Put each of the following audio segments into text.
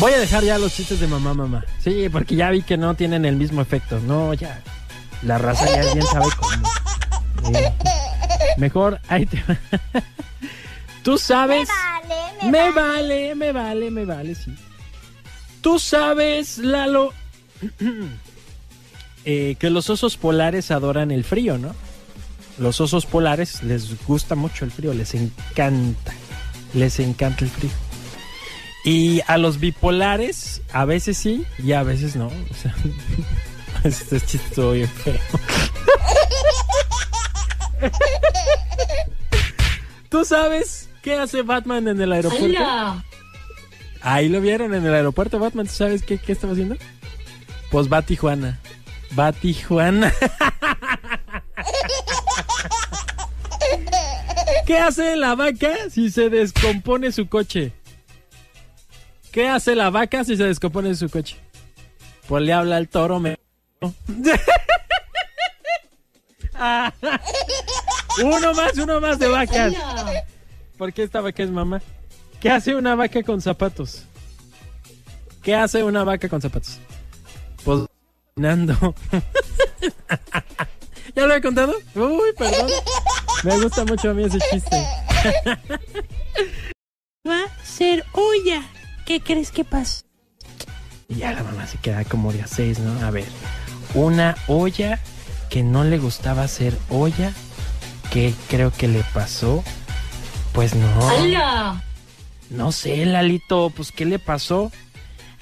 Voy a dejar ya los chistes de mamá, mamá. Sí, porque ya vi que no tienen el mismo efecto. No, ya. La raza ya bien sabe cómo. Eh, mejor, ahí te va. Tú sabes. Vale, Me vale, me vale, me vale, sí. Tú sabes, Lalo, eh, que los osos polares adoran el frío, ¿no? Los osos polares les gusta mucho el frío, les encanta, les encanta el frío. Y a los bipolares, a veces sí y a veces no. O sea, este es chistoso bien feo. ¿Tú sabes qué hace Batman en el aeropuerto? Ahí lo vieron en el aeropuerto, Batman. ¿Tú sabes qué, qué estaba haciendo? Pues va a Tijuana. Va a Tijuana. ¿Qué hace la vaca si se descompone su coche? ¿Qué hace la vaca si se descompone su coche? Pues le habla al toro, me... Ah. uno más, uno más de vacas. ¿Por qué esta vaca es mamá? ¿Qué hace una vaca con zapatos? ¿Qué hace una vaca con zapatos? Pues caminando. ¿Ya lo he contado? Uy, perdón. Me gusta mucho a mí ese chiste. Va a ser olla. ¿Qué crees que pasa? Y ya la mamá se queda como de a seis, ¿no? A ver, una olla que no le gustaba hacer olla. ¿Qué creo que le pasó? Pues no. No sé, Lalito, pues ¿qué le pasó?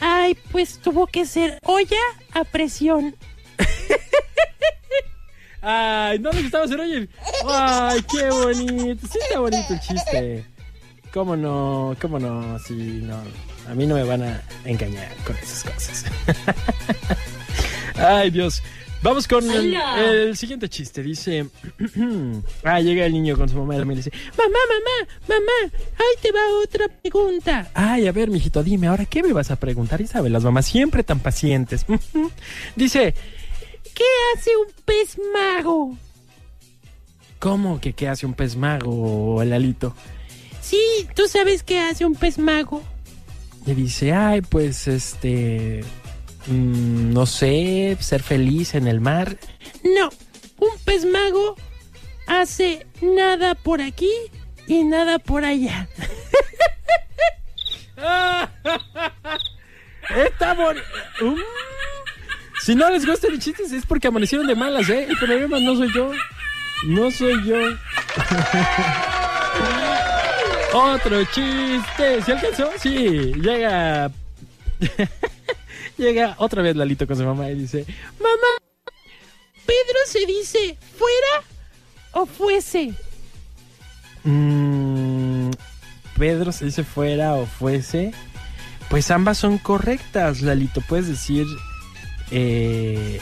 Ay, pues tuvo que ser olla a presión. Ay, no le gustaba hacer olla. Ay, qué bonito. Sí está bonito el chiste. ¿Cómo no? ¿Cómo no? Sí, no. A mí no me van a engañar con esas cosas. Ay, Dios. Vamos con el, el siguiente chiste. Dice. ah, llega el niño con su mamá y le dice: Mamá, mamá, mamá, ahí te va otra pregunta. Ay, a ver, mijito, dime, ahora qué me vas a preguntar. Y sabe, las mamás siempre tan pacientes. Dice: ¿Qué hace un pez mago? ¿Cómo que qué hace un pez mago, Lalito? Sí, ¿tú sabes qué hace un pez mago? Le dice: Ay, pues este. mm, no sé, ser feliz en el mar. No, un pez mago hace nada por aquí y nada por allá. Está bonito. Si no les gustan los chistes es porque amanecieron de malas, ¿eh? El problema no soy yo. No soy yo. Otro chiste. ¿Se alcanzó? Sí. Llega. Llega otra vez Lalito con su mamá y dice: Mamá, ¿Pedro se dice fuera o fuese? mm, Pedro se dice fuera o fuese. Pues ambas son correctas, Lalito. Puedes decir. eh,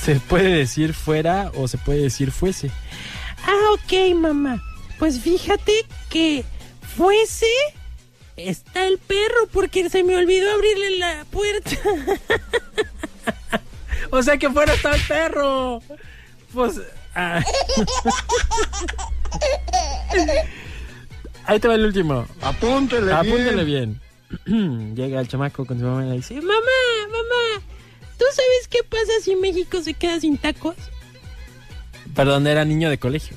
se puede decir fuera o se puede decir fuese. Ah, ok, mamá. Pues fíjate que fuese está el perro porque se me olvidó abrirle la puerta. O sea que fuera está el perro. Pues. ah. Ahí te va el último. Apúntele, Apúntale bien. Llega el chamaco con su mamá y le dice: mamá, mamá, ¿tú sabes qué pasa si México se queda sin tacos? Perdón, era niño de colegio.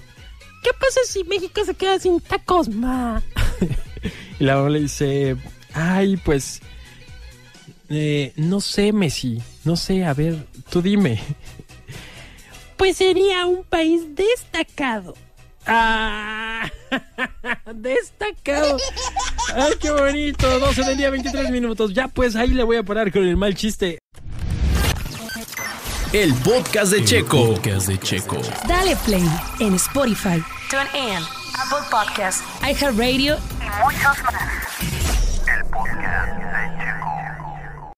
¿Qué pasa si México se queda sin tacos, ma? Y la mamá le dice: Ay, pues. eh, no sé, Messi. No sé, a ver, tú dime. Pues sería un país destacado. ¡Ah! Destacado. ¡Ay, qué bonito! 12 del día, 23 minutos. Ya, pues ahí le voy a parar con el mal chiste. El podcast de Checo. Podcast de Checo. Dale play en Spotify, TuneIn, Apple Podcast iHeartRadio y muchos más.